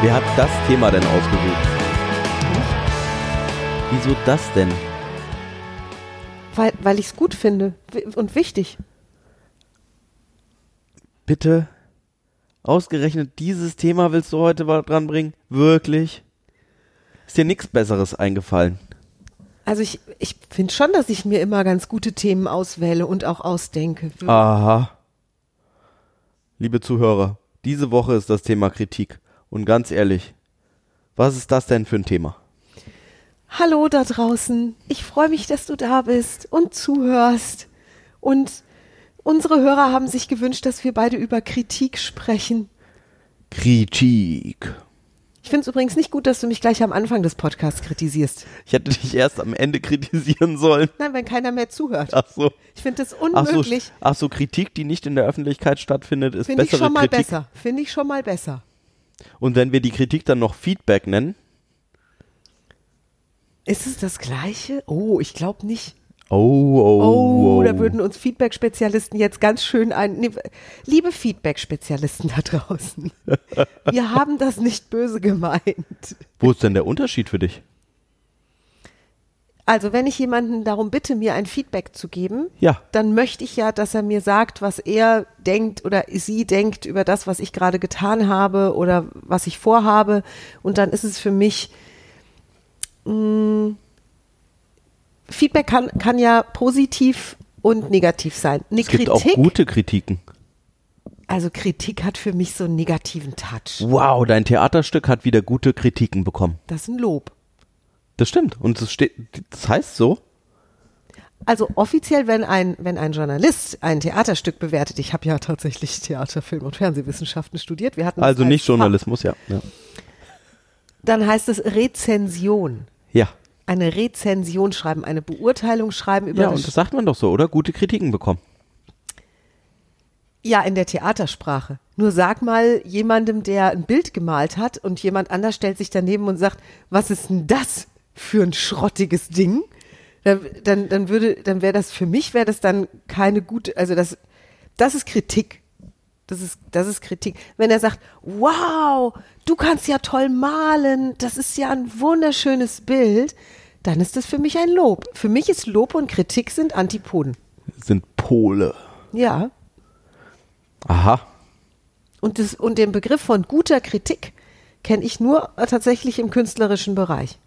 Wer hat das Thema denn ausgesucht? Wieso das denn? Weil, weil ich es gut finde und wichtig. Bitte? Ausgerechnet dieses Thema willst du heute dran bringen? Wirklich? Ist dir nichts Besseres eingefallen? Also ich, ich finde schon, dass ich mir immer ganz gute Themen auswähle und auch ausdenke. Aha. Liebe Zuhörer, diese Woche ist das Thema Kritik. Und ganz ehrlich, was ist das denn für ein Thema? Hallo da draußen. Ich freue mich, dass du da bist und zuhörst. Und unsere Hörer haben sich gewünscht, dass wir beide über Kritik sprechen. Kritik. Ich finde es übrigens nicht gut, dass du mich gleich am Anfang des Podcasts kritisierst. Ich hätte dich erst am Ende kritisieren sollen. Nein, wenn keiner mehr zuhört. Ach so. Ich finde es Ach so, unmöglich. ach so, Kritik, die nicht in der Öffentlichkeit stattfindet, ist Finde ich bessere schon mal Kritik. besser. Finde ich schon mal besser. Und wenn wir die Kritik dann noch Feedback nennen, Ist es das Gleiche? Oh, ich glaube nicht. oh, oh, Oh, oh. da würden uns Feedback-Spezialisten jetzt ganz schön ein. Nee, liebe Feedback-Spezialisten da draußen, wir haben das nicht böse gemeint. Wo ist denn der Unterschied für dich? Also, wenn ich jemanden darum bitte, mir ein Feedback zu geben, Ja. dann möchte ich ja, dass er mir sagt, was er denkt oder sie denkt über das, was ich gerade getan habe oder was ich vorhabe. Und dann ist es für mich, mh, Feedback kann, kann ja positiv und negativ sein. Eine Es gibt Kritik, auch gute Kritiken. also Kritik hat für mich so einen negativen Touch. Wow, dein Theaterstück hat wieder gute Kritiken bekommen. Das ist ein Lob. Das stimmt. Und das steht, das heißt so. Also offiziell, wenn ein, wenn ein Journalist ein Theaterstück bewertet, ich habe ja tatsächlich Theater, Film und Fernsehwissenschaften studiert, wir hatten Also als nicht. Journalismus, ja. ja. Dann heißt es Rezension. Ja. Eine Rezension schreiben, eine Beurteilung schreiben über Ja, das und das sagt man doch so, oder? Gute Kritiken bekommen. Ja, in der Theatersprache. Nur sag mal jemandem, der ein Bild gemalt hat und jemand anders stellt sich daneben und sagt, was ist denn das für ein schrottiges Ding? Dann, dann, dann würde, dann wäre das für mich wäre das dann keine gute, also das, das ist Kritik. Das ist, das ist Kritik. Wenn er sagt, wow, du kannst ja toll malen, das ist ja ein wunderschönes Bild, dann ist das für mich ein Lob. Für mich ist Lob und Kritik sind Antipoden. Sind Pole. Ja. Aha. Und, das, und den Begriff von guter Kritik kenne ich nur tatsächlich im künstlerischen Bereich.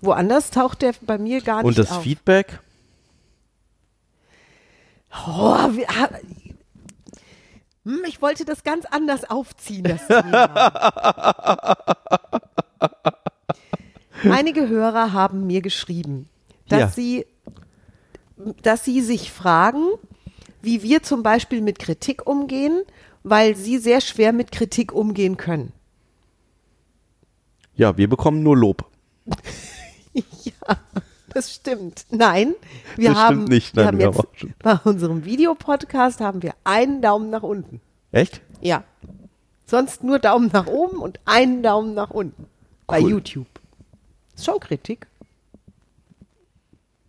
Woanders taucht der bei mir gar nicht Und das auf. Feedback? Oh, wir, Hm, ich wollte das ganz anders aufziehen, das Thema. Einige Hörer haben mir geschrieben, dass Ja. sie, dass sie sich fragen, wie wir zum Beispiel mit Kritik umgehen, weil sie sehr schwer mit Kritik umgehen können. Ja, wir bekommen nur Lob. Ja, das stimmt. Nein, wir Das haben, nicht. wir Nein, haben wir jetzt haben auch schon- bei unserem Videopodcast haben wir einen Daumen nach unten. Echt? Ja. Sonst nur Daumen nach oben und einen Daumen nach unten. Bei Cool. YouTube. Ist schon Kritik.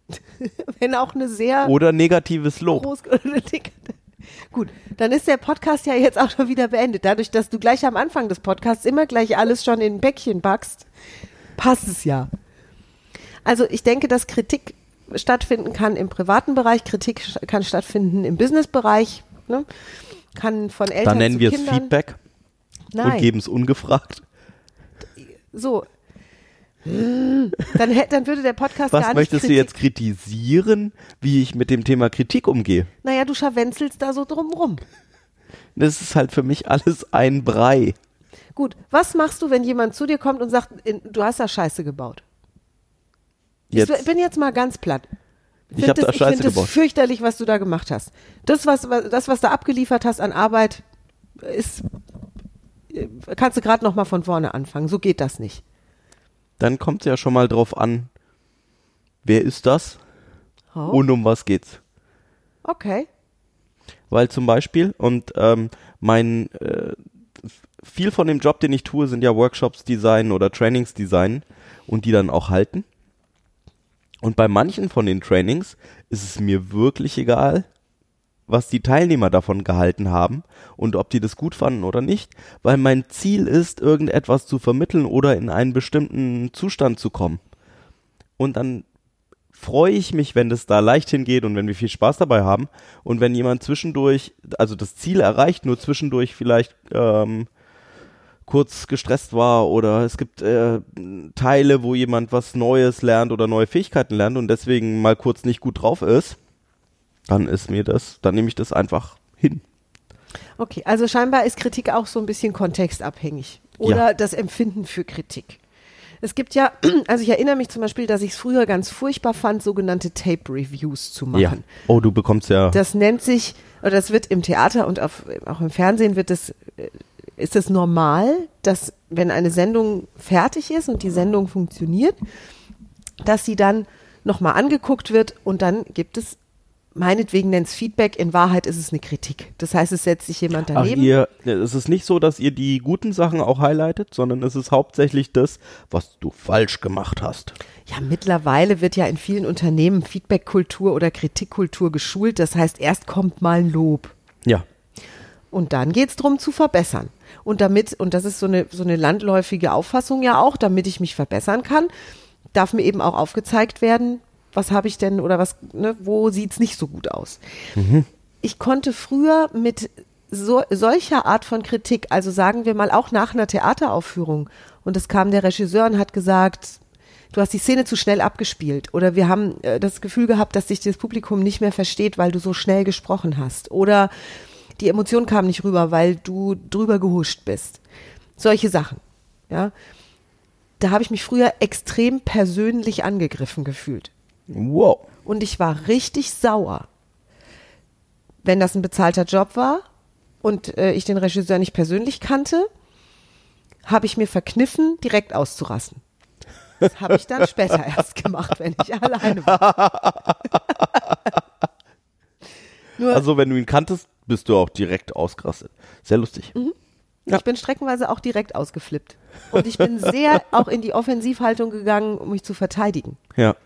Wenn auch eine sehr Oder negatives Lob. groß. Gut, dann ist der Podcast ja jetzt auch schon wieder beendet. Dadurch, dass du gleich am Anfang des Podcasts immer gleich alles schon in ein Päckchen backst, passt es ja. Also ich denke, dass Kritik stattfinden kann im privaten Bereich, Kritik kann stattfinden im Businessbereich, ne? kann von Eltern Dann nennen wir es. Feedback Nein. und geben es ungefragt. So. Dann, dann würde der Podcast Was gar nicht möchtest du Kritik- jetzt kritisieren, wie ich mit dem Thema Kritik umgehe? Naja, du scharwenzelst da so drumrum. Das ist halt für mich alles ein Brei. Gut, was machst du, wenn jemand zu dir kommt und sagt, du hast da Scheiße gebaut? Jetzt, Ich bin jetzt mal ganz platt. Ich hab das, da ich Scheiße finde es gebaut. fürchterlich, was du da gemacht hast. Das, was, das, was da abgeliefert hast an Arbeit, ist, äh, kannst du gerade noch mal von vorne anfangen. So geht das nicht. dann kommt es ja schon mal drauf an, wer ist das Oh, und um was geht's. okay. Weil zum Beispiel, und ähm, mein äh, viel von dem Job, den ich tue, sind ja Workshops designen oder Trainings designen und die dann auch halten. Und bei manchen von den Trainings ist es mir wirklich egal, was die Teilnehmer davon gehalten haben und ob die das gut fanden oder nicht, weil mein Ziel ist, irgendetwas zu vermitteln oder in einen bestimmten Zustand zu kommen. Und dann freue ich mich, wenn das da leicht hingeht und wenn wir viel Spaß dabei haben. Und wenn jemand zwischendurch, also das Ziel erreicht, nur zwischendurch vielleicht ähm, kurz gestresst war oder es gibt äh, Teile, wo jemand was Neues lernt oder neue Fähigkeiten lernt und deswegen mal kurz nicht gut drauf ist, dann ist mir das, dann nehme ich das einfach hin. Okay, also scheinbar ist Kritik auch so ein bisschen kontextabhängig oder Ja. das Empfinden für Kritik. Es gibt ja, also ich erinnere mich zum Beispiel, dass ich es früher ganz furchtbar fand, sogenannte Tape-Reviews zu machen. Ja. Oh, du bekommst ja. Das nennt sich, oder das wird im Theater und auf, auch im Fernsehen wird das, äh, ist es normal, dass wenn eine Sendung fertig ist und die Sendung funktioniert, dass sie dann nochmal angeguckt wird und dann gibt es, meinetwegen nennt es Feedback, in Wahrheit ist es eine Kritik. Das heißt, es setzt sich jemand Ach, daneben. ihr, es ist nicht so, dass ihr die guten Sachen auch highlightet, sondern es ist hauptsächlich das, was du falsch gemacht hast. Ja, mittlerweile wird ja in vielen Unternehmen Feedback-Kultur oder Kritikkultur geschult. Das heißt, erst kommt mal ein Lob. Ja. Und dann geht's drum zu verbessern. Und damit, und das ist so eine, so eine landläufige Auffassung ja auch, damit ich mich verbessern kann, darf mir eben auch aufgezeigt werden, was habe ich denn oder was, ne, wo sieht's nicht so gut aus. Ich konnte früher mit so, solcher Art von Kritik, also sagen wir mal auch nach einer Theateraufführung, und es kam der Regisseur und hat gesagt, du hast die Szene zu schnell abgespielt oder wir haben äh, das Gefühl gehabt, dass dich das Publikum nicht mehr versteht, weil du so schnell gesprochen hast oder die Emotion kam nicht rüber, weil du drüber gehuscht bist. Solche Sachen, ja. Da habe ich mich früher extrem persönlich angegriffen gefühlt. Wow. Und ich war richtig sauer. Wenn das ein bezahlter Job war und äh, ich den Regisseur nicht persönlich kannte, habe ich mir verkniffen, direkt auszurasten. Das habe ich dann später erst gemacht, wenn ich alleine war. Also wenn du ihn kanntest, bist du auch direkt ausgerastet. Sehr lustig. ja. ich bin streckenweise auch direkt ausgeflippt. Und ich bin sehr auch in die Offensivhaltung gegangen, um mich zu verteidigen. Ja.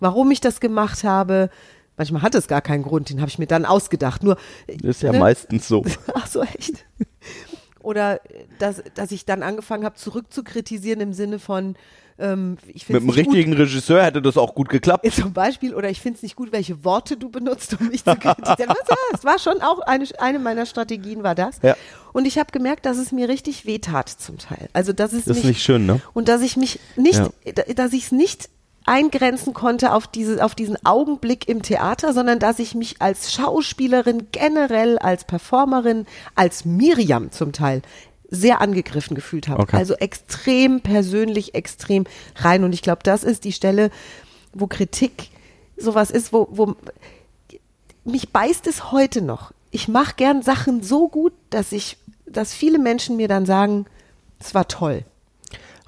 Warum ich das gemacht habe, manchmal hat es gar keinen Grund, den habe ich mir dann ausgedacht. Nur Ist ja Ne? meistens so. Ach so, echt? Oder dass, dass ich dann angefangen habe, zurückzukritisieren im Sinne von, ähm, ich finde Mit dem richtigen Regisseur hätte das auch gut geklappt. gut, zum Beispiel, oder ich finde es nicht gut, welche Worte du benutzt, um mich zu kritisieren. Was, ja, es war schon auch eine, eine meiner Strategien, war das. Ja. Und ich habe gemerkt, dass es mir richtig wehtat zum Teil. Also, dass es Das mich, ist nicht schön, ne? und dass ich mich nicht, da- dass ich es nicht eingrenzen konnte auf diese, auf diesen Augenblick im Theater, sondern dass ich mich als Schauspielerin generell, als Performerin, als Miriam zum Teil sehr angegriffen gefühlt habe. Okay. Also extrem persönlich, extrem rein. Und ich glaube, das ist die Stelle, wo Kritik sowas ist, wo, wo mich beißt es heute noch. Ich mache gern Sachen so gut, dass ich, dass viele Menschen mir dann sagen, es war toll.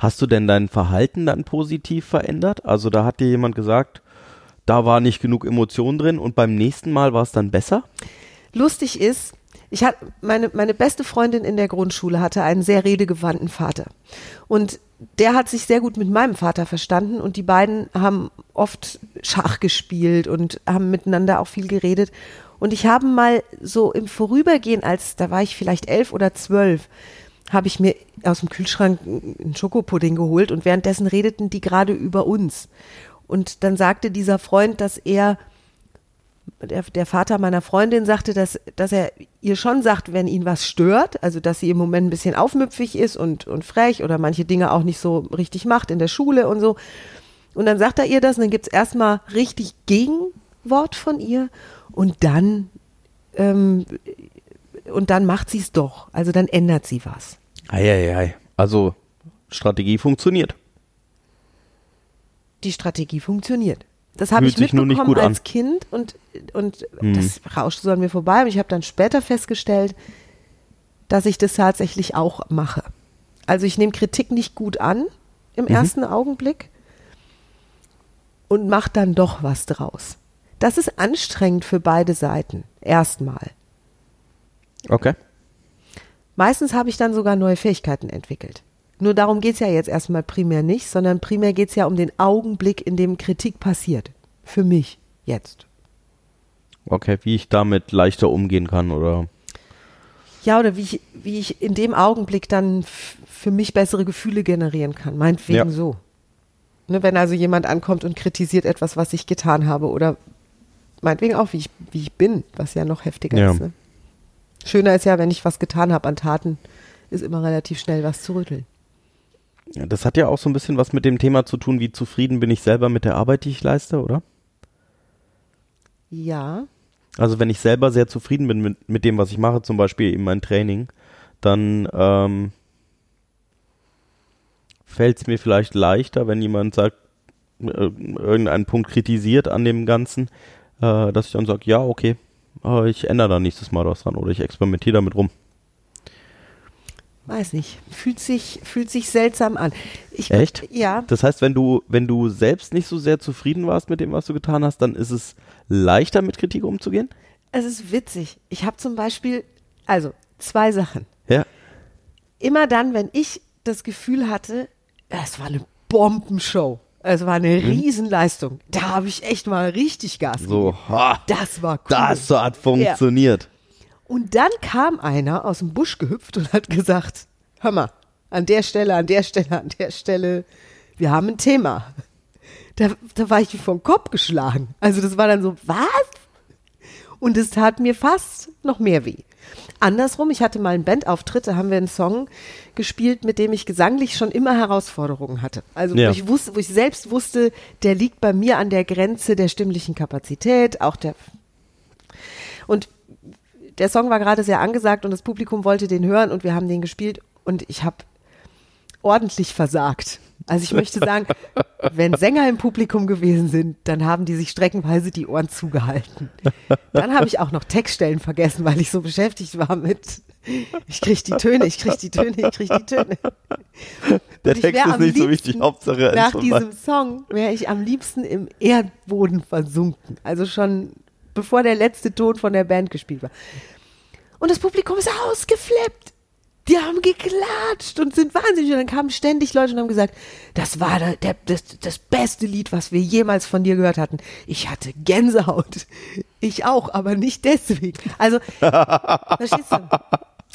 Hast du denn dein Verhalten dann positiv verändert? Also da hat dir jemand gesagt, da war nicht genug Emotion drin und beim nächsten Mal war es dann besser? Lustig ist, ich hatte meine, meine beste Freundin in der Grundschule hatte einen sehr redegewandten Vater. Und der hat sich sehr gut mit meinem Vater verstanden und die beiden haben oft Schach gespielt und haben miteinander auch viel geredet. Und ich habe mal so im Vorübergehen, als da war ich vielleicht elf oder zwölf, habe ich mir aus dem Kühlschrank einen Schokopudding geholt und währenddessen redeten die gerade über uns. Und dann sagte dieser Freund, dass er der, der Vater meiner Freundin sagte, dass, dass er ihr schon sagt, wenn ihn was stört, also dass sie im Moment ein bisschen aufmüpfig ist und, und frech oder manche Dinge auch nicht so richtig macht in der Schule und so. Und dann sagt er ihr das und dann gibt's erstmal richtig Gegenwort von ihr und dann, ähm, und dann macht sie es doch. Also dann ändert sie was. Eieiei. Also Strategie funktioniert. Die Strategie funktioniert. Das habe ich mitbekommen nicht gut als an. Kind und, und Hm. das rauschte so an mir vorbei. Und ich habe dann später festgestellt, dass ich das tatsächlich auch mache. Also ich nehme Kritik nicht gut an im Mhm. ersten Augenblick und mache dann doch was draus. Das ist anstrengend für beide Seiten. Erstmal. Okay. Meistens habe ich dann sogar neue Fähigkeiten entwickelt. Nur darum geht's ja jetzt erstmal primär nicht, sondern primär geht's ja um den Augenblick, in dem Kritik passiert. Für mich jetzt. Okay, wie ich damit leichter umgehen kann oder Ja, oder wie ich, wie ich in dem Augenblick dann für mich bessere Gefühle generieren kann. Meinetwegen Ja. so. Ne, wenn also jemand ankommt und kritisiert etwas, was ich getan habe oder meinetwegen auch, wie ich, wie ich bin, was ja noch heftiger Ja. ist. Ne? Schöner ist ja, wenn ich was getan habe an Taten, ist immer relativ schnell was zu rütteln. Ja, das hat ja auch so ein bisschen was mit dem Thema zu tun, wie zufrieden bin ich selber mit der Arbeit, die ich leiste, oder? Ja, Also wenn ich selber sehr zufrieden bin mit, mit dem, was ich mache, zum Beispiel eben mein Training, dann ähm, fällt es mir vielleicht leichter, wenn jemand sagt, äh, irgendeinen Punkt kritisiert an dem Ganzen, äh, dass ich dann sage, ja, okay, äh, ich ändere da nächstes Mal was dran oder ich experimentiere damit rum. weiß nicht. Fühlt sich, fühlt sich seltsam an. Ich, Echt? Ja. Das heißt, wenn du, wenn du selbst nicht so sehr zufrieden warst mit dem, was du getan hast, dann ist es leichter mit Kritik umzugehen? Es ist witzig. Ich habe zum Beispiel, also zwei Sachen. Ja. Immer dann, wenn ich das Gefühl hatte, es war eine Bombenshow. Es war eine Riesenleistung. Da habe ich echt mal richtig Gas Mhm. So, gegeben. ha, Das war cool. das hat funktioniert. Und dann kam einer aus dem Busch gehüpft und hat gesagt, hör mal, an der Stelle, an der Stelle, an der Stelle, wir haben ein Thema. Da, da war ich wie vom Kopf geschlagen. Also das war dann so, was? Und es tat mir fast noch mehr weh. Andersrum, ich hatte mal einen Bandauftritt, da haben wir einen Song gespielt, mit dem ich gesanglich schon immer Herausforderungen hatte. Also Ja. wo, ich wusste, wo ich selbst wusste, der liegt bei mir an der Grenze der stimmlichen Kapazität, auch der und der Song war gerade sehr angesagt und das Publikum wollte den hören und wir haben den gespielt und ich habe ordentlich versagt. Also ich möchte sagen, wenn Sänger im Publikum gewesen sind, dann haben die sich streckenweise die Ohren zugehalten. Dann habe ich auch noch Textstellen vergessen, weil ich so beschäftigt war mit ich krieg die Töne, ich krieg die Töne, ich krieg die Töne. Der Text ist nicht so wichtig, Hauptsache Nach diesem Song wäre ich am liebsten im Erdboden versunken. Also schon bevor der letzte Ton von der Band gespielt war. Und das Publikum ist ausgeflippt. Die haben geklatscht und sind wahnsinnig. Und dann kamen ständig Leute und haben gesagt, das war der, der, das, das beste Lied, was wir jemals von dir gehört hatten. Ich hatte Gänsehaut. Ich auch, aber nicht deswegen. Also, verstehst du?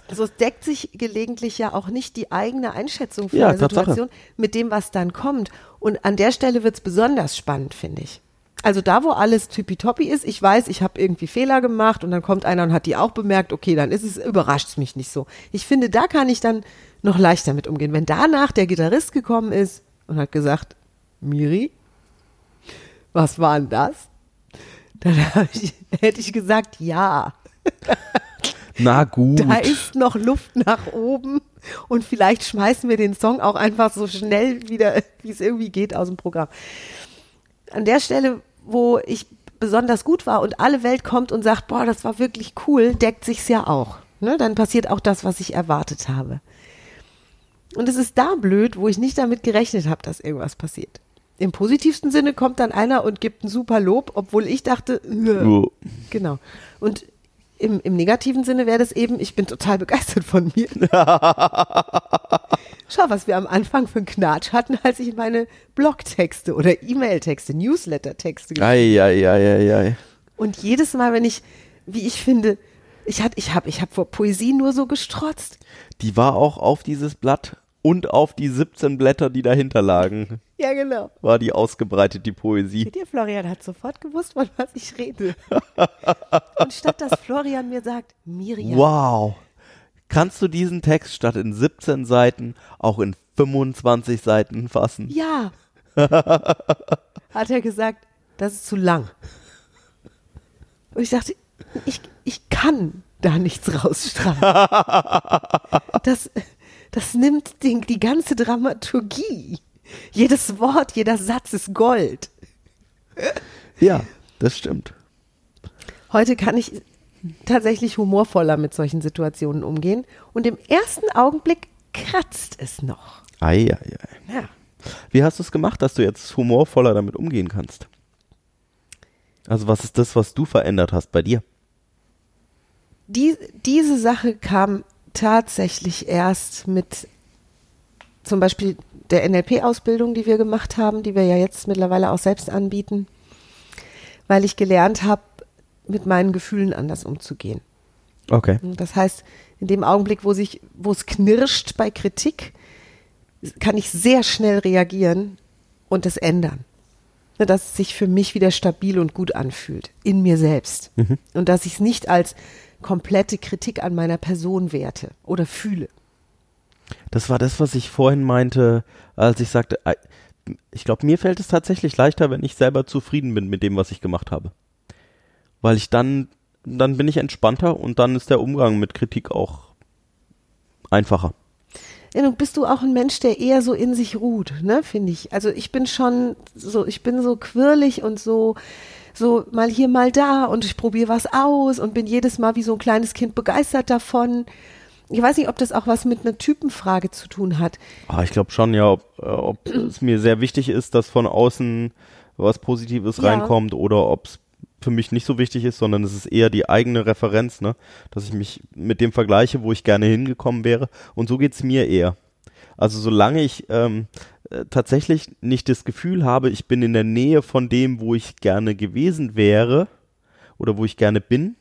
Also es deckt sich gelegentlich ja auch nicht die eigene Einschätzung von Ja, der Tatsache. Situation mit dem, was dann kommt. Und an der Stelle wird's besonders spannend, finde ich. Also da, wo alles tippitoppi ist, ich weiß, ich habe irgendwie Fehler gemacht und dann kommt einer und hat die auch bemerkt, okay, dann ist es, überrascht's mich nicht so. Ich finde, da kann ich dann noch leichter mit umgehen. Wenn danach der Gitarrist gekommen ist und hat gesagt, Miri, was war denn das? Dann ich, hätte ich gesagt, ja. Na gut. Da ist noch Luft nach oben und vielleicht schmeißen wir den Song auch einfach so schnell wieder, wie es irgendwie geht, aus dem Programm. An der Stelle, wo ich besonders gut war und alle Welt kommt und sagt, boah, das war wirklich cool, deckt sich's ja auch. Ne? Dann passiert auch das, was ich erwartet habe. Und es ist da blöd, wo ich nicht damit gerechnet habe, dass irgendwas passiert. Im positivsten Sinne kommt dann einer und gibt ein super Lob, obwohl ich dachte, "Nö." Genau. Und im, im negativen Sinne wäre das eben, ich bin total begeistert von mir. Schau, was wir am Anfang für einen Knatsch hatten, als ich meine Blogtexte oder E-Mail-Texte, Newsletter-Texte geschrieben ei. Und jedes Mal, wenn ich, wie ich finde, ich hatte, ich habe, ich habe vor Poesie nur so gestrotzt. Die war auch auf dieses Blatt und auf die 17 Blätter, die dahinter lagen, Ja, genau. war die ausgebreitet, die Poesie. Seht ihr, Florian hat sofort gewusst, von was ich rede. Und statt dass Florian mir sagt, Miriam, Wow. Kannst du diesen Text statt in 17 Seiten auch in 25 Seiten fassen? Ja. Hat er gesagt, das ist zu lang. Und ich dachte, ich, ich kann da nichts rausstrahlen. Das, das nimmt den, die ganze Dramaturgie. Jedes Wort, jeder Satz ist Gold. Ja, das stimmt. Heute kann ich tatsächlich humorvoller mit solchen Situationen umgehen. Und im ersten Augenblick kratzt es noch. Ei, ei, ei. Ja. Wie hast du es gemacht, dass du jetzt humorvoller damit umgehen kannst? Also was ist das, was du verändert hast bei dir? Die, diese Sache kam tatsächlich erst mit zum Beispiel der NLP-Ausbildung, die wir gemacht haben, die wir ja jetzt mittlerweile auch selbst anbieten, weil ich gelernt habe, mit meinen Gefühlen anders umzugehen. Okay. Das heißt, in dem Augenblick, wo sich, wo es knirscht bei Kritik, kann ich sehr schnell reagieren und es ändern. Ne, Dass es sich für mich wieder stabil und gut anfühlt, in mir selbst. Und dass ich es nicht als komplette Kritik an meiner Person werte oder fühle. Das war das, was ich vorhin meinte, als ich sagte, ich glaube, mir fällt es tatsächlich leichter, wenn ich selber zufrieden bin mit dem, was ich gemacht habe. Weil ich dann, dann bin ich entspannter und dann ist der Umgang mit Kritik auch einfacher. Ja, nun bist du auch ein Mensch, der eher so in sich ruht, ne, finde ich. Also ich bin schon so, ich bin so quirlig und so, so mal hier, mal da und ich probiere was aus und bin jedes Mal wie so ein kleines Kind begeistert davon. Ich weiß nicht, ob das auch was mit einer Typenfrage zu tun hat. Ah, ich glaube schon, ja, ob, äh, ob es mir sehr wichtig ist, dass von außen was Positives Ja. reinkommt oder ob es für mich nicht so wichtig ist, sondern es ist eher die eigene Referenz, ne? dass ich mich mit dem vergleiche, wo ich gerne hingekommen wäre. Und so geht's mir eher. Also solange ich ähm, äh, tatsächlich nicht das Gefühl habe, ich bin in der Nähe von dem, wo ich gerne gewesen wäre oder wo ich gerne bin,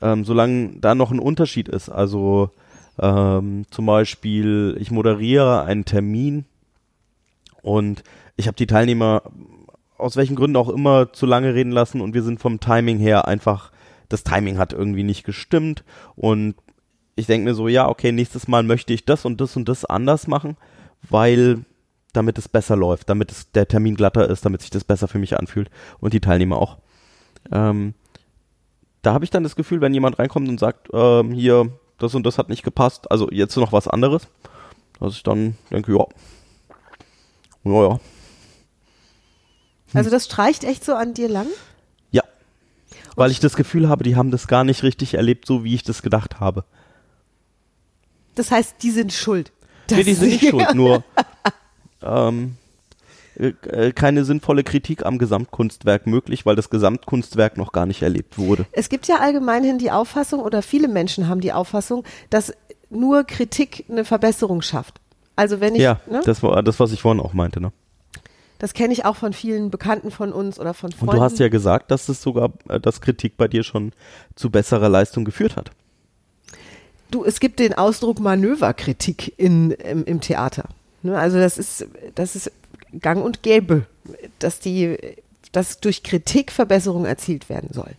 ähm, solange da noch ein Unterschied ist. Also ähm, zum Beispiel, ich moderiere einen Termin und ich habe die Teilnehmer aus welchen Gründen auch immer zu lange reden lassen und wir sind vom Timing her einfach, das Timing hat irgendwie nicht gestimmt und ich denke mir so, ja, okay, nächstes Mal möchte ich das und das und das anders machen, weil damit es besser läuft, damit es der Termin glatter ist, damit sich das besser für mich anfühlt und die Teilnehmer auch. Ähm, da habe ich dann das Gefühl, wenn jemand reinkommt und sagt, ähm, hier, das und das hat nicht gepasst, also jetzt noch was anderes, dass ich dann denke, ja, ja, ja, Also das streicht echt so an dir lang? ja. Weil ich das Gefühl habe, die haben das gar nicht richtig erlebt, so wie ich das gedacht habe. Das heißt, die sind schuld. Nee, die Das- sind nicht schuld, nur ähm, äh, keine sinnvolle Kritik am Gesamtkunstwerk möglich, weil das Gesamtkunstwerk noch gar nicht erlebt wurde. Es gibt ja allgemeinhin die Auffassung, oder viele Menschen haben die Auffassung, dass nur Kritik eine Verbesserung schafft. Also wenn ich, ja, ne, das, das war das, was ich vorhin auch meinte. Ne? kenne ich auch von vielen Bekannten von uns oder von Und Freunden. du hast ja gesagt, dass es sogar, äh, dass Kritik bei dir schon zu besserer Leistung geführt hat. Du, es gibt den Ausdruck Manöverkritik in, im, im Theater. Ne, also das ist, das ist gang und gäbe, dass die, dass durch Kritik Verbesserung erzielt werden soll.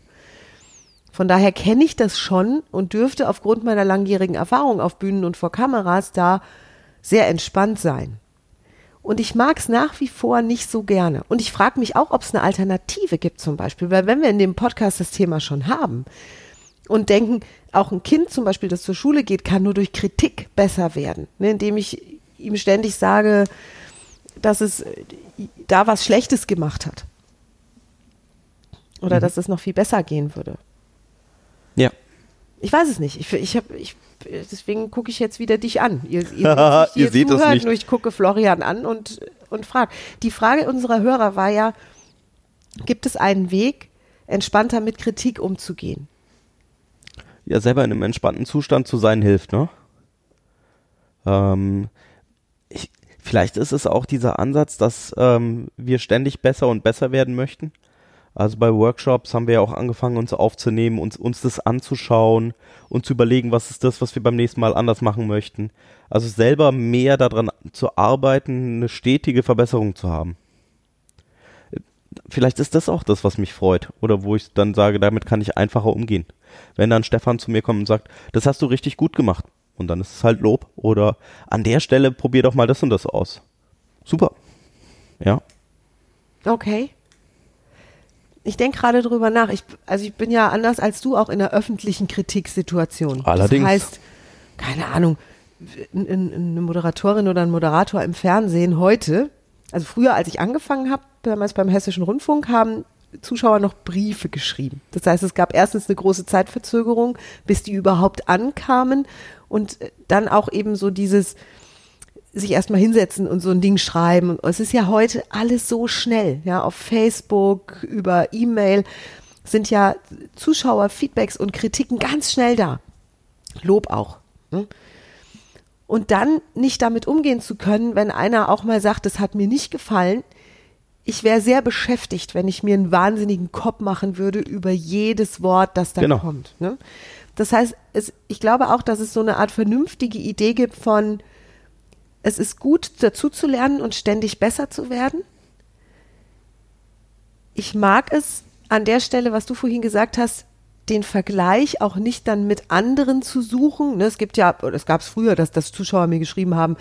Von daher kenne ich das schon und dürfte aufgrund meiner langjährigen Erfahrung auf Bühnen und vor Kameras da sehr entspannt sein. Und ich mag es nach wie vor nicht so gerne. Und ich frage mich auch, ob es eine Alternative gibt zum Beispiel, weil wenn wir in dem Podcast das Thema schon haben, und denken, auch ein Kind zum Beispiel, das zur Schule geht, kann nur durch Kritik besser werden, ne, indem ich ihm ständig sage, dass es da was Schlechtes gemacht hat. Oder dass es noch viel besser gehen würde. Ja. Ich weiß es nicht. Ich, ich hab, ich, deswegen gucke ich jetzt wieder dich an. Ihr, ihr, Ihr seht es zuhört, nicht. Nur ich gucke Florian an und, und frage. Die Frage unserer Hörer war ja, gibt es einen Weg, entspannter mit Kritik umzugehen? Ja selber in einem entspannten Zustand zu sein hilft, ne? Ähm, ich, vielleicht ist es auch dieser Ansatz, dass ähm, wir ständig besser und besser werden möchten. Also bei Workshops haben wir ja auch angefangen, uns aufzunehmen, uns, uns das anzuschauen und zu überlegen, was ist das, was wir beim nächsten Mal anders machen möchten. Also selber mehr daran zu arbeiten, eine stetige Verbesserung zu haben. Vielleicht ist das auch das, was mich freut oder wo ich dann sage, damit kann ich einfacher umgehen. Wenn dann Stefan zu mir kommt und sagt, das hast du richtig gut gemacht und dann ist es halt Lob oder an der Stelle probier doch mal das und das aus. Super. Ja. Okay. Ich denke gerade drüber nach. Ich, also ich bin ja anders als du auch in einer öffentlichen Kritiksituation. Allerdings. Das heißt, keine Ahnung, eine Moderatorin oder ein Moderator im Fernsehen heute, also früher, als ich angefangen habe, damals beim Hessischen Rundfunk, haben Zuschauer noch Briefe geschrieben. Das heißt, es gab erstens eine große Zeitverzögerung, bis die überhaupt ankamen und äh, dann auch eben so dieses, sich erstmal hinsetzen und so ein Ding schreiben. Es ist ja heute alles so schnell, ja, auf Facebook, über E-Mail sind ja Zuschauer, Feedbacks und Kritiken ganz schnell da. Lob auch. Ne? Und dann nicht damit umgehen zu können, wenn einer auch mal sagt, das hat mir nicht gefallen, ich wäre sehr beschäftigt, wenn ich mir einen wahnsinnigen Kopf machen würde über jedes Wort, das da Genau. kommt. Ne? Das heißt, es, ich glaube auch, dass es so eine Art vernünftige Idee gibt von, es ist gut, dazu zu lernen und ständig besser zu werden. Ich mag es an der Stelle, was du vorhin gesagt hast, den Vergleich auch nicht dann mit anderen zu suchen. Ne, es gibt ja, oder es gab es früher, dass, dass Zuschauer mir geschrieben haben,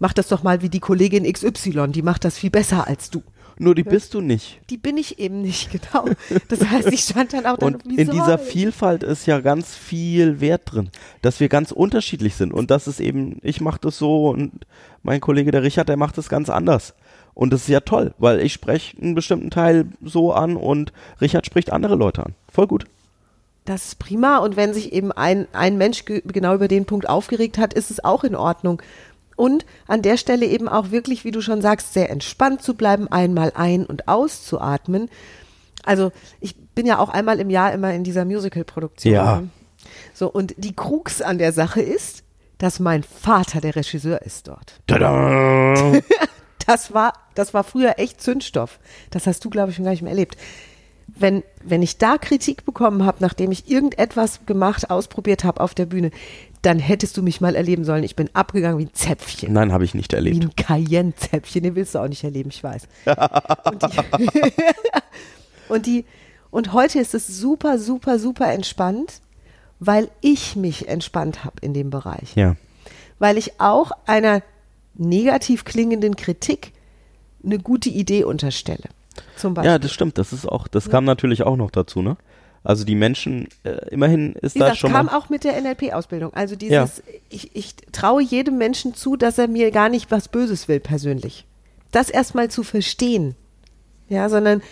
mach das doch mal wie die Kollegin XY, die macht das viel besser als du. Nur die bist du nicht. Die bin ich eben nicht, genau. Das heißt, ich stand dann auch dann Und in dieser Vielfalt ist ja ganz viel Wert drin, dass wir ganz unterschiedlich sind und das ist eben, ich mache das so und mein Kollege der Richard, der macht das ganz anders. Und das ist ja toll, weil ich spreche einen bestimmten Teil so an und Richard spricht andere Leute an. Voll gut. Das ist prima. Und wenn sich eben ein, ein Mensch ge genau über den Punkt aufgeregt hat, ist es auch in Ordnung. Und an der Stelle eben auch wirklich, wie du schon sagst, sehr entspannt zu bleiben, einmal ein- und auszuatmen. Also ich bin ja auch einmal im Jahr immer in dieser Musical-Produktion. Ja. ne? So, und die Krux an der Sache ist, dass mein Vater der Regisseur ist dort. Tada! Das war, das war früher echt Zündstoff. Das hast du, glaube ich, schon gar nicht mehr erlebt. Wenn, wenn ich da Kritik bekommen habe, nachdem ich irgendetwas gemacht, ausprobiert habe auf der Bühne, dann hättest du mich mal erleben sollen. Ich bin abgegangen wie ein Zäpfchen. Nein, habe ich nicht Wie erlebt. ein Cayenne-Zäpfchen. Den willst du auch nicht erleben, ich weiß. Und die, und die, und heute ist es super, super, super entspannt, weil ich mich entspannt habe in dem Bereich Ja. weil ich auch einer negativ klingenden Kritik eine gute Idee unterstelle. Zum Beispiel. Ja, das stimmt. Das ist auch, das kam natürlich auch noch dazu, ne? Also die Menschen, äh, immerhin ist Wie da gesagt, schon kam mal. auch mit der NLP-Ausbildung. Also dieses, ich, ich traue jedem Menschen zu, dass er mir gar nicht was Böses will persönlich. Das erstmal zu verstehen. Ja, sondern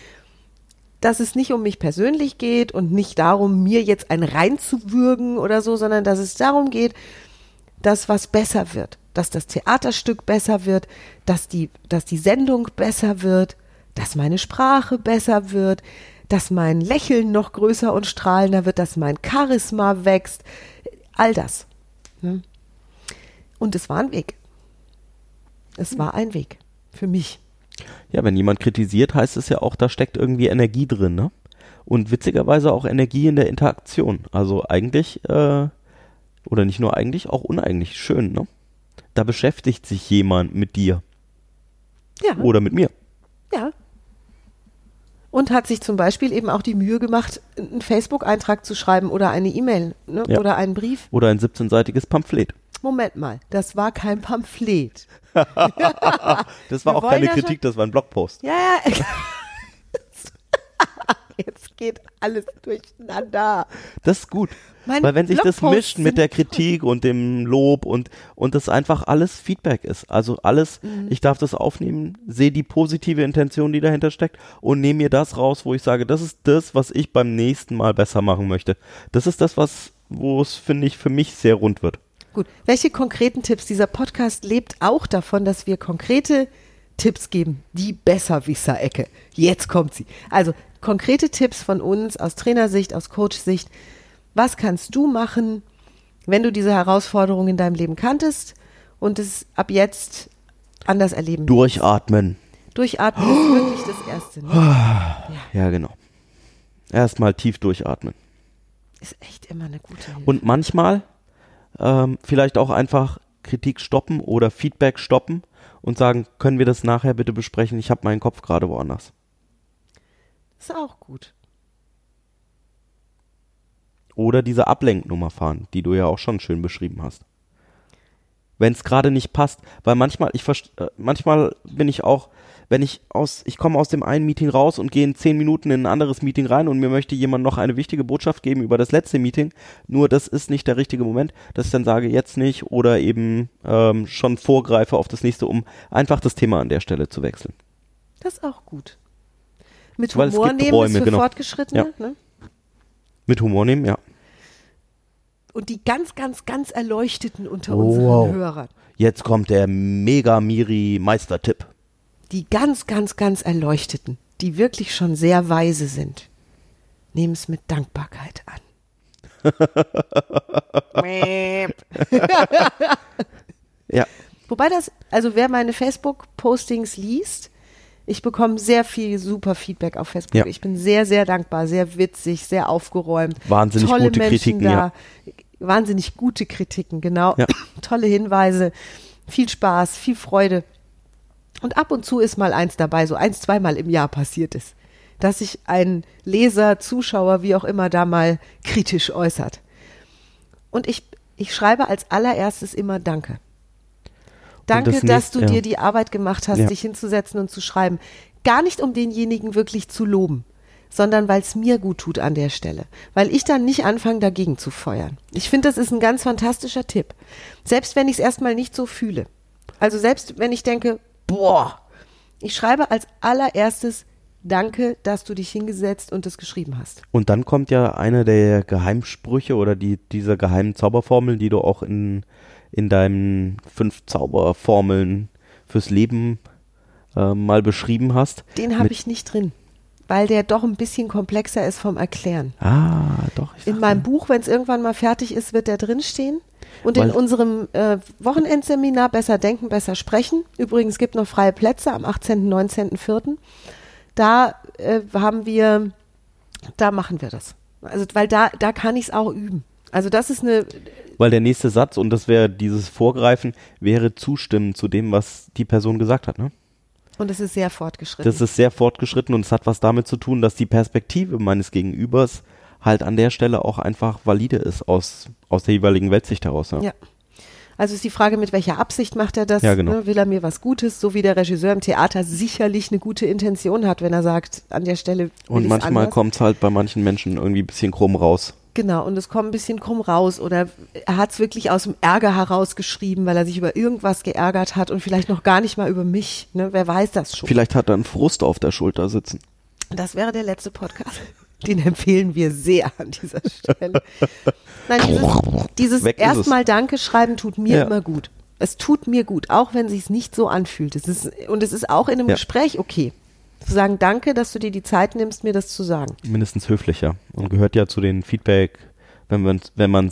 dass es nicht um mich persönlich geht und nicht darum, mir jetzt ein reinzuwürgen oder so, sondern dass es darum geht, dass was besser wird, dass das Theaterstück besser wird, dass die, dass die Sendung besser wird, dass meine Sprache besser wird, dass mein Lächeln noch größer und strahlender wird, dass mein Charisma wächst, all das. ne? Und es war ein Weg. Es war ein Weg für mich. Ja, wenn jemand kritisiert, heißt es ja auch, da steckt irgendwie Energie drin, ne? Und witzigerweise auch Energie in der Interaktion. Also eigentlich, äh, oder nicht nur eigentlich, auch uneigentlich. Schön, ne? Da beschäftigt sich jemand mit dir Ja. oder mit mir. Ja. Und hat sich zum Beispiel eben auch die Mühe gemacht, einen Facebook-Eintrag zu schreiben oder eine E-Mail ne? Ja. oder einen Brief. Oder ein 17-seitiges Pamphlet. Moment mal, das war kein Pamphlet. Das war Wir auch keine ja Kritik, das war ein Blogpost. Ja, ja. Jetzt geht alles durcheinander. Das ist gut. Mein Weil wenn sich das mischt mit der Kritik und dem Lob und, und das einfach alles Feedback ist. Also alles, Mhm. ich darf das aufnehmen, sehe die positive Intention, die dahinter steckt und nehme mir das raus, wo ich sage, das ist das, was ich beim nächsten Mal besser machen möchte. Das ist das, was, wo es, finde ich, für mich sehr rund wird. Gut, welche konkreten Tipps? Dieser Podcast lebt auch davon, dass wir konkrete Tipps geben. Die Besserwisser-Ecke. Jetzt kommt sie. Also konkrete Tipps von uns aus Trainersicht, aus Coach-Sicht. Was kannst du machen, wenn du diese Herausforderung in deinem Leben kanntest und es ab jetzt anders erleben? Durchatmen. Durchatmen ist wirklich das Erste. Ne? Ja, genau. Erstmal tief durchatmen. Ist echt immer eine gute Hilfe. Und manchmal ähm, vielleicht auch einfach Kritik stoppen oder Feedback stoppen und sagen, können wir das nachher bitte besprechen? Ich habe meinen Kopf gerade woanders. Ist auch gut. Oder diese Ablenknummer fahren, die du ja auch schon schön beschrieben hast. Wenn es gerade nicht passt, weil manchmal, ich äh, manchmal bin ich auch, wenn ich aus, ich komme aus dem einen Meeting raus und gehe in zehn Minuten in ein anderes Meeting rein und mir möchte jemand noch eine wichtige Botschaft geben über das letzte Meeting, nur das ist nicht der richtige Moment, dass ich dann sage, jetzt nicht oder eben ähm, schon vorgreife auf das nächste, um einfach das Thema an der Stelle zu wechseln. Das ist auch gut. Mit Weil es Humor gibt nehmen Räume, ist für genau. Fortgeschrittene. Ne? Mit Humor nehmen, ja. Und die ganz, ganz, ganz Erleuchteten unter Oh, unseren wow. Hörern. Jetzt kommt der Mega Miri Meistertipp. Die ganz, ganz, ganz Erleuchteten, die wirklich schon sehr weise sind, nehmen es mit Dankbarkeit an. Ja, Wobei das, also wer meine Facebook-Postings liest, Ich bekomme sehr viel super Feedback auf Facebook. Ja. Ich bin sehr, sehr dankbar, sehr witzig, sehr aufgeräumt. Wahnsinnig Tolle gute Menschen Kritiken, da. ja. Wahnsinnig gute Kritiken, genau. Ja. Tolle Hinweise, viel Spaß, viel Freude. Und ab und zu ist mal eins dabei, so eins, zweimal im Jahr passiert es, dass sich ein Leser, Zuschauer, wie auch immer, da mal kritisch äußert. Und ich, ich schreibe als allererstes immer Danke. Danke, das dass nächste- du dir die Arbeit gemacht hast, dich hinzusetzen und zu schreiben. Gar nicht, um denjenigen wirklich zu loben, sondern weil es mir gut tut an der Stelle. Weil ich dann nicht anfange, dagegen zu feuern. Ich finde, das ist ein ganz fantastischer Tipp. Selbst wenn ich es erstmal nicht so fühle. Also selbst wenn ich denke, boah, ich schreibe als allererstes Danke, dass du dich hingesetzt und es geschrieben hast. Und dann kommt ja eine der Geheimsprüche oder die, dieser geheimen Zauberformeln, die du auch in, in deinen fünf Zauberformeln fürs Leben äh, mal beschrieben hast. Den habe ich nicht drin, weil der doch ein bisschen komplexer ist vom Erklären. Ah, doch. In meinem Buch, wenn es irgendwann mal fertig ist, wird der drinstehen. Und in Weil- unserem äh, Wochenendseminar Besser Denken, Besser Sprechen, übrigens gibt noch freie Plätze am 18., 19., da äh, haben wir, da machen wir das. Also, weil da, da kann ich es auch üben. Also das ist eine, Weil der nächste Satz, und das wäre dieses Vorgreifen, wäre zustimmen zu dem, was die Person gesagt hat. Ne? und es ist sehr fortgeschritten. Das ist sehr fortgeschritten und es hat was damit zu tun, dass die Perspektive meines Gegenübers halt an der Stelle auch einfach valide ist aus, aus der jeweiligen Weltsicht heraus. Ne? Ja. Also ist die Frage, mit welcher Absicht macht er das? Ja, genau. Ne, will er mir was Gutes, so wie der Regisseur im Theater sicherlich eine gute Intention hat, wenn er sagt, an der Stelle will Und manchmal kommt es halt bei manchen Menschen irgendwie ein bisschen krumm raus. Genau, und es kommt ein bisschen krumm raus oder er hat es wirklich aus dem Ärger herausgeschrieben, weil er sich über irgendwas geärgert hat und vielleicht noch gar nicht mal über mich. Ne? Wer weiß das schon? Vielleicht hat er einen Frust auf der Schulter sitzen. Das wäre der letzte Podcast. Den empfehlen wir sehr an dieser Stelle. Nein, dieses, dieses es. erstmal Danke schreiben tut mir Ja. immer gut. Es tut mir gut, auch wenn sich nicht so anfühlt. Es ist, und es ist auch in einem Ja. Gespräch okay. Zu sagen, danke, dass du dir die Zeit nimmst, mir das zu sagen. Mindestens höflicher. Und gehört ja zu den Feedback, wenn man es wenn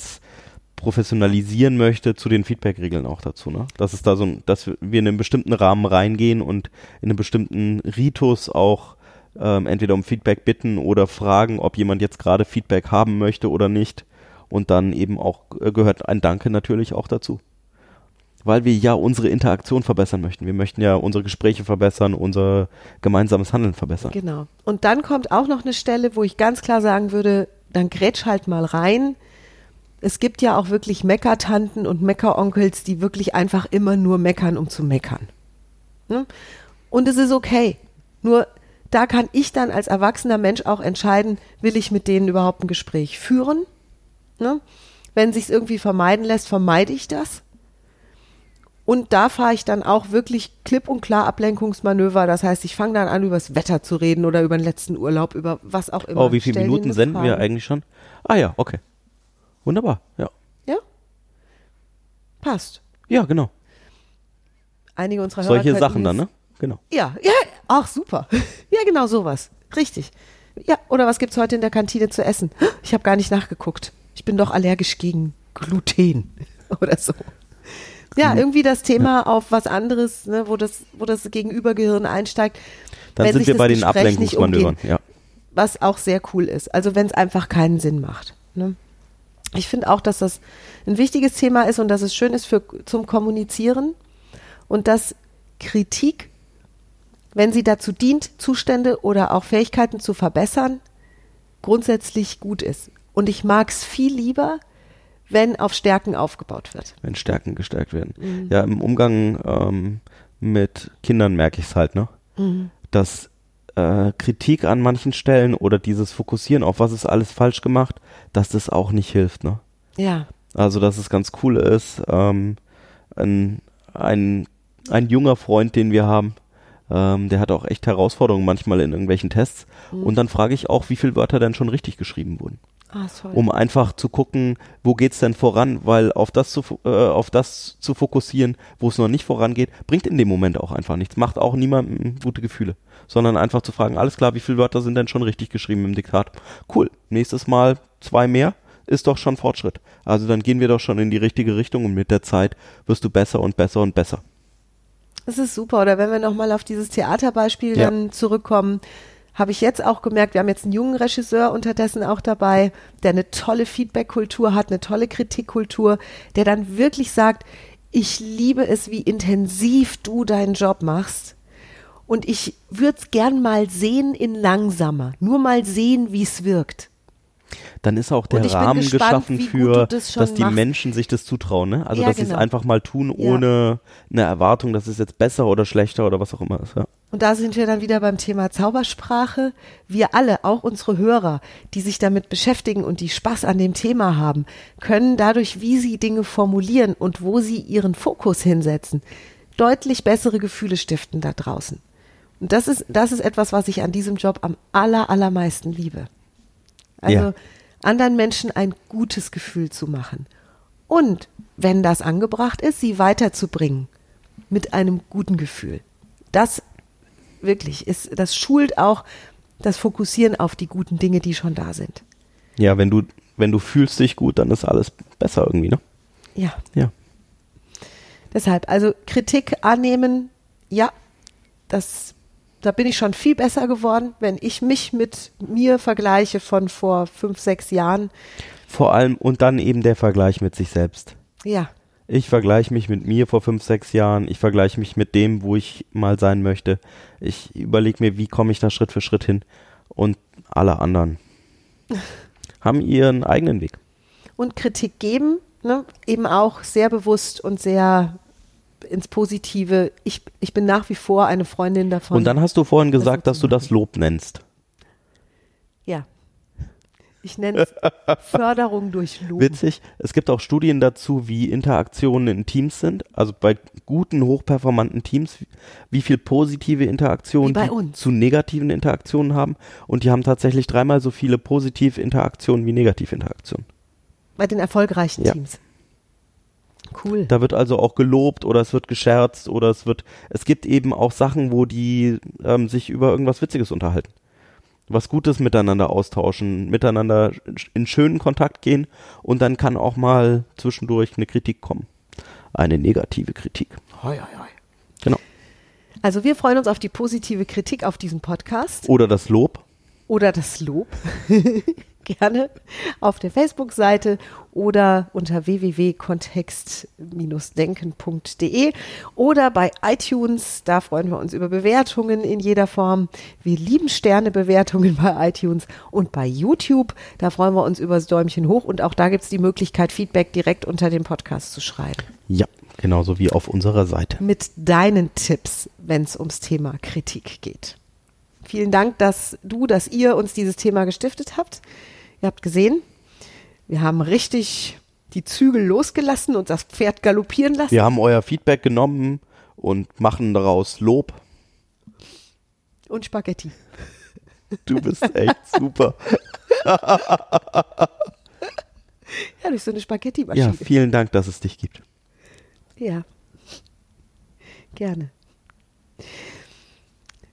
professionalisieren möchte, zu den Feedback-Regeln auch dazu. Ne? Dass es da so dass wir in einen bestimmten Rahmen reingehen und in einen bestimmten Ritus auch ähm, entweder um Feedback bitten oder fragen, ob jemand jetzt gerade Feedback haben möchte oder nicht. Und dann eben auch äh, gehört ein Danke natürlich auch dazu. Weil wir ja unsere Interaktion verbessern möchten. Wir möchten ja unsere Gespräche verbessern, unser gemeinsames Handeln verbessern. Genau. Und dann kommt auch noch eine Stelle, wo ich ganz klar sagen würde, dann grätsch halt mal rein. Es gibt ja auch wirklich Meckertanten und Meckeronkels, die wirklich einfach immer nur meckern, um zu meckern. Ne? Und es ist okay. Nur da kann ich dann als erwachsener Mensch auch entscheiden, will ich mit denen überhaupt ein Gespräch führen? Ne? Wenn sich irgendwie vermeiden lässt, vermeide ich das. Und da fahre ich dann auch wirklich klipp und klar Ablenkungsmanöver. Das heißt, ich fange dann an, über das Wetter zu reden oder über den letzten Urlaub, über was auch immer. Oh, wie viele Minuten senden wir eigentlich schon? Ah ja, okay. Wunderbar, ja. Ja? Passt. Ja, genau. Einige unserer Hörer Solche Sachen dann, ne? Genau. Ja, ja, ach super. Ja, genau sowas. Richtig. Ja, oder was gibt's heute in der Kantine zu essen? Ich habe gar nicht nachgeguckt. Ich bin doch allergisch gegen Gluten oder so. Ja, irgendwie das Thema auf was anderes, ne, wo das, wo das Gegenübergehirn einsteigt. Dann wenn sind sich wir bei den Gespräch Ablenkungsmanövern. umgeht. Ja. was auch sehr cool ist. Also wenn es einfach keinen Sinn macht. Ne? Ich finde auch, dass das ein wichtiges Thema ist und dass es schön ist für, zum Kommunizieren und dass Kritik, wenn sie dazu dient, Zustände oder auch Fähigkeiten zu verbessern, grundsätzlich gut ist. Und ich mag es viel lieber, wenn auf Stärken aufgebaut wird. Wenn Stärken gestärkt werden. Mhm. Ja, im Umgang ähm, mit Kindern merke ich es halt, ne? Mhm. Dass äh, Kritik an manchen Stellen oder dieses Fokussieren auf was ist alles falsch gemacht, dass das auch nicht hilft, ne? Ja, Also, dass es ganz cool ist, ähm, ein, ein, ein junger Freund, den wir haben, ähm, der hat auch echt Herausforderungen manchmal in irgendwelchen Tests. Mhm. Und dann frage ich auch, wie viele Wörter denn schon richtig geschrieben wurden. Ah. Um einfach zu gucken, wo geht's denn voran, weil auf das zu, äh, auf das zu fokussieren, wo es noch nicht vorangeht, bringt in dem Moment auch einfach nichts. Macht auch niemandem gute Gefühle. Sondern einfach zu fragen, alles klar, wie viele Wörter sind denn schon richtig geschrieben im Diktat? Cool, nächstes Mal zwei mehr, ist doch schon Fortschritt. Also dann gehen wir doch schon in die richtige Richtung und mit der Zeit wirst du besser und besser und besser. Das ist super. Oder wenn wir nochmal auf dieses Theaterbeispiel Ja. dann zurückkommen, habe ich jetzt auch gemerkt, wir haben jetzt einen jungen Regisseur unterdessen auch dabei, der eine tolle Feedback-Kultur hat, eine tolle Kritikkultur, der dann wirklich sagt, ich liebe es, wie intensiv du deinen Job machst. Und ich würde es gern mal sehen in langsamer. Nur mal sehen, wie es wirkt. Dann ist auch der Rahmen gespannt, geschaffen für, das dass die machst. Menschen sich das zutrauen. Ne? Also Ja, dass sie es genau. einfach mal tun, Ja. ohne eine Erwartung, dass es jetzt besser oder schlechter oder was auch immer ist. Ja. Und da sind wir dann wieder beim Thema Zaubersprache. Wir alle, auch unsere Hörer, die sich damit beschäftigen und die Spaß an dem Thema haben, können dadurch, wie sie Dinge formulieren und wo sie ihren Fokus hinsetzen, deutlich bessere Gefühle stiften da draußen. Und das ist, das ist etwas, was ich an diesem Job am aller, allermeisten liebe. Also Ja. anderen Menschen ein gutes Gefühl zu machen. Und wenn das angebracht ist, sie weiterzubringen mit einem guten Gefühl. Das wirklich ist, das schult auch das Fokussieren auf die guten Dinge, die schon da sind. ja, wenn du, wenn du fühlst dich gut, dann ist alles besser irgendwie, ne? Ja. Ja. Deshalb, also Kritik annehmen, ja, das, da bin ich schon viel besser geworden, wenn ich mich mit mir vergleiche von vor fünf, sechs Jahren. Vor allem und dann eben der Vergleich mit sich selbst. Ja, Ich vergleiche mich mit mir vor fünf, sechs Jahren. Ich vergleiche mich mit dem, wo ich mal sein möchte. Ich überlege mir, wie komme ich da Schritt für Schritt hin. Und alle anderen haben ihren eigenen Weg. und Kritik geben, ne, eben auch sehr bewusst und sehr ins Positive. Ich, ich bin nach wie vor eine Freundin davon. Und dann hast du vorhin das gesagt, so dass du das Lob nennst. ja. Ich nenne es Förderung durch Lob. Witzig. Es gibt auch Studien dazu, wie Interaktionen in Teams sind. Also bei guten, hochperformanten Teams, wie viel positive Interaktionen zu negativen Interaktionen haben. Und die haben tatsächlich dreimal so viele positive Interaktionen wie negative Interaktionen. Bei den erfolgreichen Ja. Teams. Cool. Da wird also auch gelobt oder es wird gescherzt oder es wird, es gibt eben auch Sachen, wo die ähm, sich über irgendwas Witziges unterhalten. Was Gutes miteinander austauschen, miteinander in schönen Kontakt gehen und dann kann auch mal zwischendurch eine Kritik kommen. Eine negative Kritik. Genau. Also wir freuen uns auf die positive Kritik auf diesen Podcast Oder das Lob. oder das Lob. Gerne auf der Facebook-Seite oder unter www.kontext-denken.de oder bei iTunes. Da freuen wir uns über Bewertungen in jeder Form. Wir lieben Sternebewertungen bei iTunes und bei YouTube. Da freuen wir uns über das Däumchen hoch und auch da gibt es die Möglichkeit, Feedback direkt unter den Podcast zu schreiben. Ja, genauso wie auf unserer Seite. mit deinen Tipps, wenn es ums Thema Kritik geht. Vielen Dank, dass du, dass ihr uns dieses Thema gestiftet habt. Ihr habt gesehen, wir haben richtig die Zügel losgelassen und das Pferd galoppieren lassen. Wir haben euer Feedback genommen und machen daraus Lob. Und Spaghetti. Du bist echt super. Ja, durch so eine Ja, Spaghetti-Maschine. vielen Dank, dass es dich gibt. Ja. Gerne.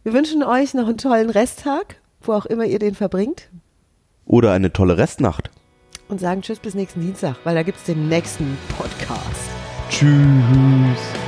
Wir wünschen euch noch einen tollen Resttag, wo auch immer ihr den verbringt. Oder eine tolle Restnacht. Und sagen Tschüss bis nächsten Dienstag, weil da gibt es den nächsten Podcast. Tschüss.